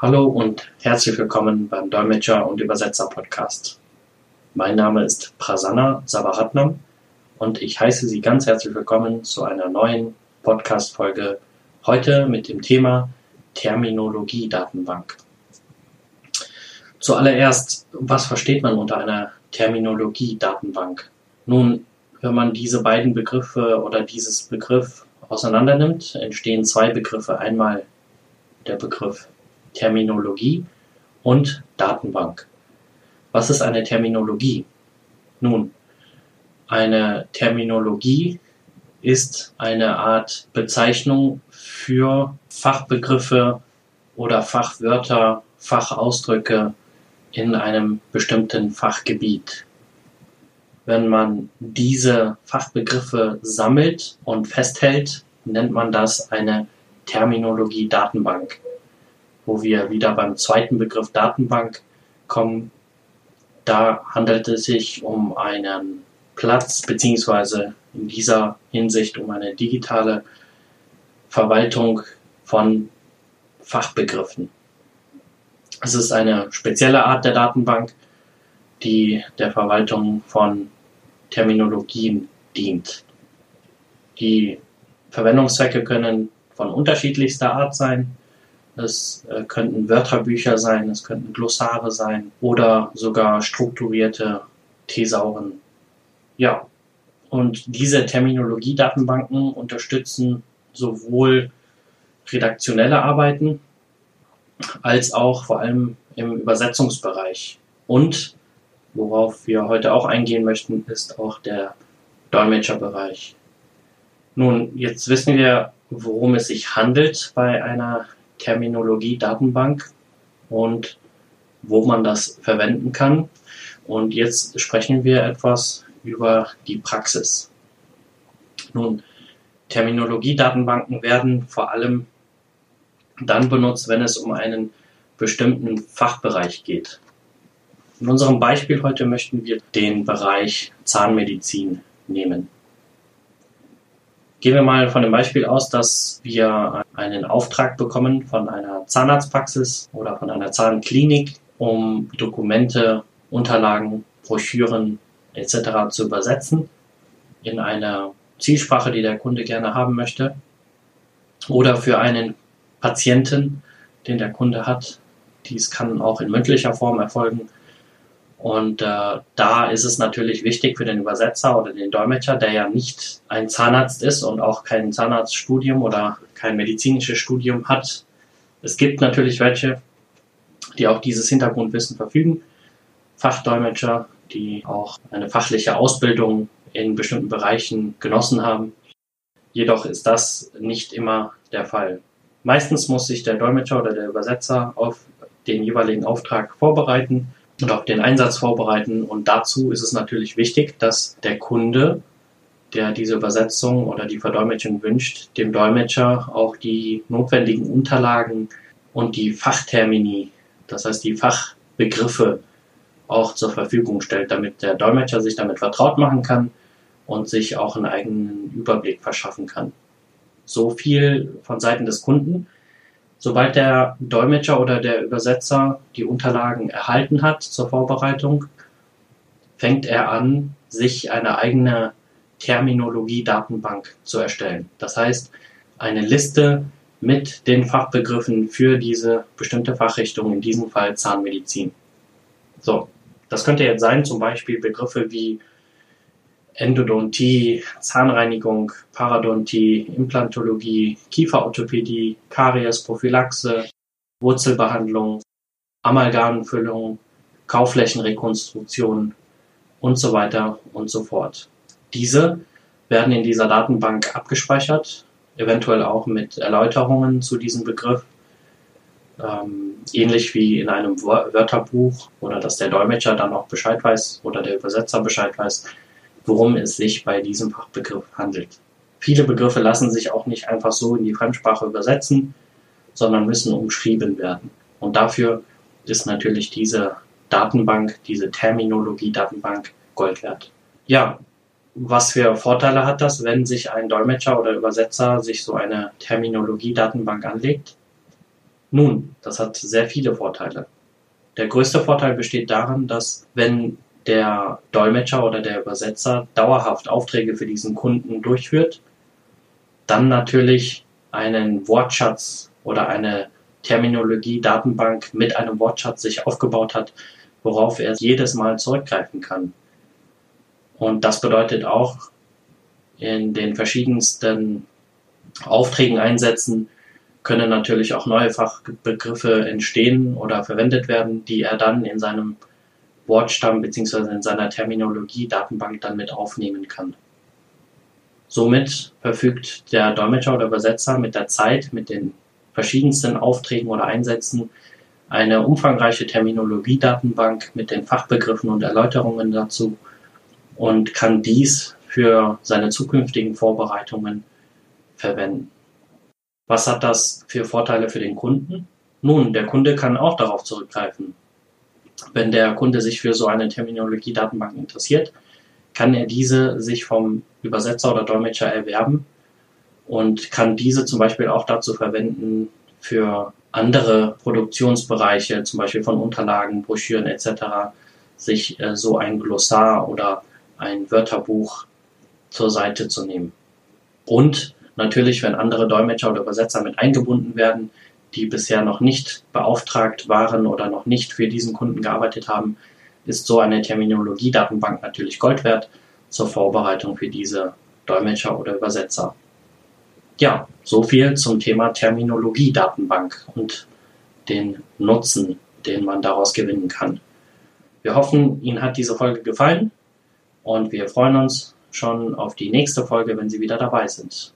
Hallo und herzlich willkommen beim Dolmetscher und Übersetzer Podcast. Mein Name ist Prasanna Sabaratnam und ich heiße Sie ganz herzlich willkommen zu einer neuen Podcast-Folge. Heute mit dem Thema Terminologie-Datenbank. Zuallererst, was versteht man unter einer Terminologie-Datenbank? Nun, wenn man diese beiden Begriffe oder dieses Begriff auseinandernimmt, entstehen zwei Begriffe. Einmal der Begriff Terminologie und Datenbank. Was ist eine Terminologie? Nun, eine Terminologie ist eine Art Bezeichnung für Fachbegriffe oder Fachwörter, Fachausdrücke in einem bestimmten Fachgebiet. Wenn man diese Fachbegriffe sammelt und festhält, nennt man das eine Terminologie-Datenbank wo wir wieder beim zweiten Begriff Datenbank kommen. Da handelt es sich um einen Platz beziehungsweise in dieser Hinsicht um eine digitale Verwaltung von Fachbegriffen. Es ist eine spezielle Art der Datenbank, die der Verwaltung von Terminologien dient. Die Verwendungszwecke können von unterschiedlichster Art sein. Es äh, könnten Wörterbücher sein, es könnten Glossare sein oder sogar strukturierte Thesauren. Ja, und diese Terminologiedatenbanken unterstützen sowohl redaktionelle Arbeiten als auch vor allem im Übersetzungsbereich. Und worauf wir heute auch eingehen möchten, ist auch der Dolmetscherbereich. Nun, jetzt wissen wir, worum es sich handelt bei einer Terminologie-Datenbank und wo man das verwenden kann. Und jetzt sprechen wir etwas über die Praxis. Nun, Terminologie-Datenbanken werden vor allem dann benutzt, wenn es um einen bestimmten Fachbereich geht. In unserem Beispiel heute möchten wir den Bereich Zahnmedizin nehmen. Gehen wir mal von dem Beispiel aus, dass wir einen Auftrag bekommen von einer Zahnarztpraxis oder von einer Zahnklinik, um Dokumente, Unterlagen, Broschüren etc. zu übersetzen in einer Zielsprache, die der Kunde gerne haben möchte. Oder für einen Patienten, den der Kunde hat. Dies kann auch in mündlicher Form erfolgen und äh, da ist es natürlich wichtig für den Übersetzer oder den Dolmetscher, der ja nicht ein Zahnarzt ist und auch kein Zahnarztstudium oder kein medizinisches Studium hat. Es gibt natürlich welche, die auch dieses Hintergrundwissen verfügen. Fachdolmetscher, die auch eine fachliche Ausbildung in bestimmten Bereichen genossen haben. Jedoch ist das nicht immer der Fall. Meistens muss sich der Dolmetscher oder der Übersetzer auf den jeweiligen Auftrag vorbereiten und auf den Einsatz vorbereiten. Und dazu ist es natürlich wichtig, dass der Kunde, der diese Übersetzung oder die Verdolmetschung wünscht, dem Dolmetscher auch die notwendigen Unterlagen und die Fachtermini, das heißt die Fachbegriffe, auch zur Verfügung stellt, damit der Dolmetscher sich damit vertraut machen kann und sich auch einen eigenen Überblick verschaffen kann. So viel von Seiten des Kunden. Sobald der Dolmetscher oder der Übersetzer die Unterlagen erhalten hat zur Vorbereitung, fängt er an, sich eine eigene Terminologie-Datenbank zu erstellen. Das heißt, eine Liste mit den Fachbegriffen für diese bestimmte Fachrichtung, in diesem Fall Zahnmedizin. So, das könnte jetzt sein, zum Beispiel Begriffe wie Endodontie, Zahnreinigung, Parodontie, Implantologie, Kieferorthopädie, Karies, Prophylaxe, Wurzelbehandlung, Amalgamfüllung, Kauflächenrekonstruktion und so weiter und so fort. Diese werden in dieser Datenbank abgespeichert, eventuell auch mit Erläuterungen zu diesem Begriff, ähm, ähnlich wie in einem Wörterbuch oder dass der Dolmetscher dann auch Bescheid weiß oder der Übersetzer Bescheid weiß, worum es sich bei diesem Fachbegriff handelt. Viele Begriffe lassen sich auch nicht einfach so in die Fremdsprache übersetzen, sondern müssen umschrieben werden. Und dafür ist natürlich diese Datenbank, diese Terminologie-Datenbank Gold wert. Ja, was für Vorteile hat das, wenn sich ein Dolmetscher oder Übersetzer sich so eine Terminologie-Datenbank anlegt? Nun, das hat sehr viele Vorteile. Der größte Vorteil besteht darin, dass wenn der Dolmetscher oder der Übersetzer dauerhaft Aufträge für diesen Kunden durchführt, dann natürlich einen Wortschatz oder eine Terminologie-Datenbank mit einem Wortschatz sich aufgebaut hat, worauf er jedes Mal zurückgreifen kann. Und das bedeutet auch in den verschiedensten Aufträgen einsetzen, können natürlich auch neue Fachbegriffe entstehen oder verwendet werden, die er dann in seinem Wortstamm bzw. in seiner Terminologie-Datenbank dann mit aufnehmen kann. Somit verfügt der Dolmetscher oder Übersetzer mit der Zeit, mit den verschiedensten Aufträgen oder Einsätzen eine umfangreiche Terminologie-Datenbank mit den Fachbegriffen und Erläuterungen dazu und kann dies für seine zukünftigen Vorbereitungen verwenden. Was hat das für Vorteile für den Kunden? Nun, der Kunde kann auch darauf zurückgreifen. Wenn der Kunde sich für so eine Terminologie-Datenbank interessiert, kann er diese sich vom Übersetzer oder Dolmetscher erwerben und kann diese zum Beispiel auch dazu verwenden, für andere Produktionsbereiche, zum Beispiel von Unterlagen, Broschüren etc., sich äh, so ein Glossar oder ein Wörterbuch zur Seite zu nehmen. Und natürlich, wenn andere Dolmetscher oder Übersetzer mit eingebunden werden, die bisher noch nicht beauftragt waren oder noch nicht für diesen Kunden gearbeitet haben, ist so eine Terminologie-Datenbank natürlich Gold wert zur Vorbereitung für diese Dolmetscher oder Übersetzer. Ja, so viel zum Thema Terminologie-Datenbank und den Nutzen, den man daraus gewinnen kann. Wir hoffen, Ihnen hat diese Folge gefallen und wir freuen uns schon auf die nächste Folge, wenn Sie wieder dabei sind.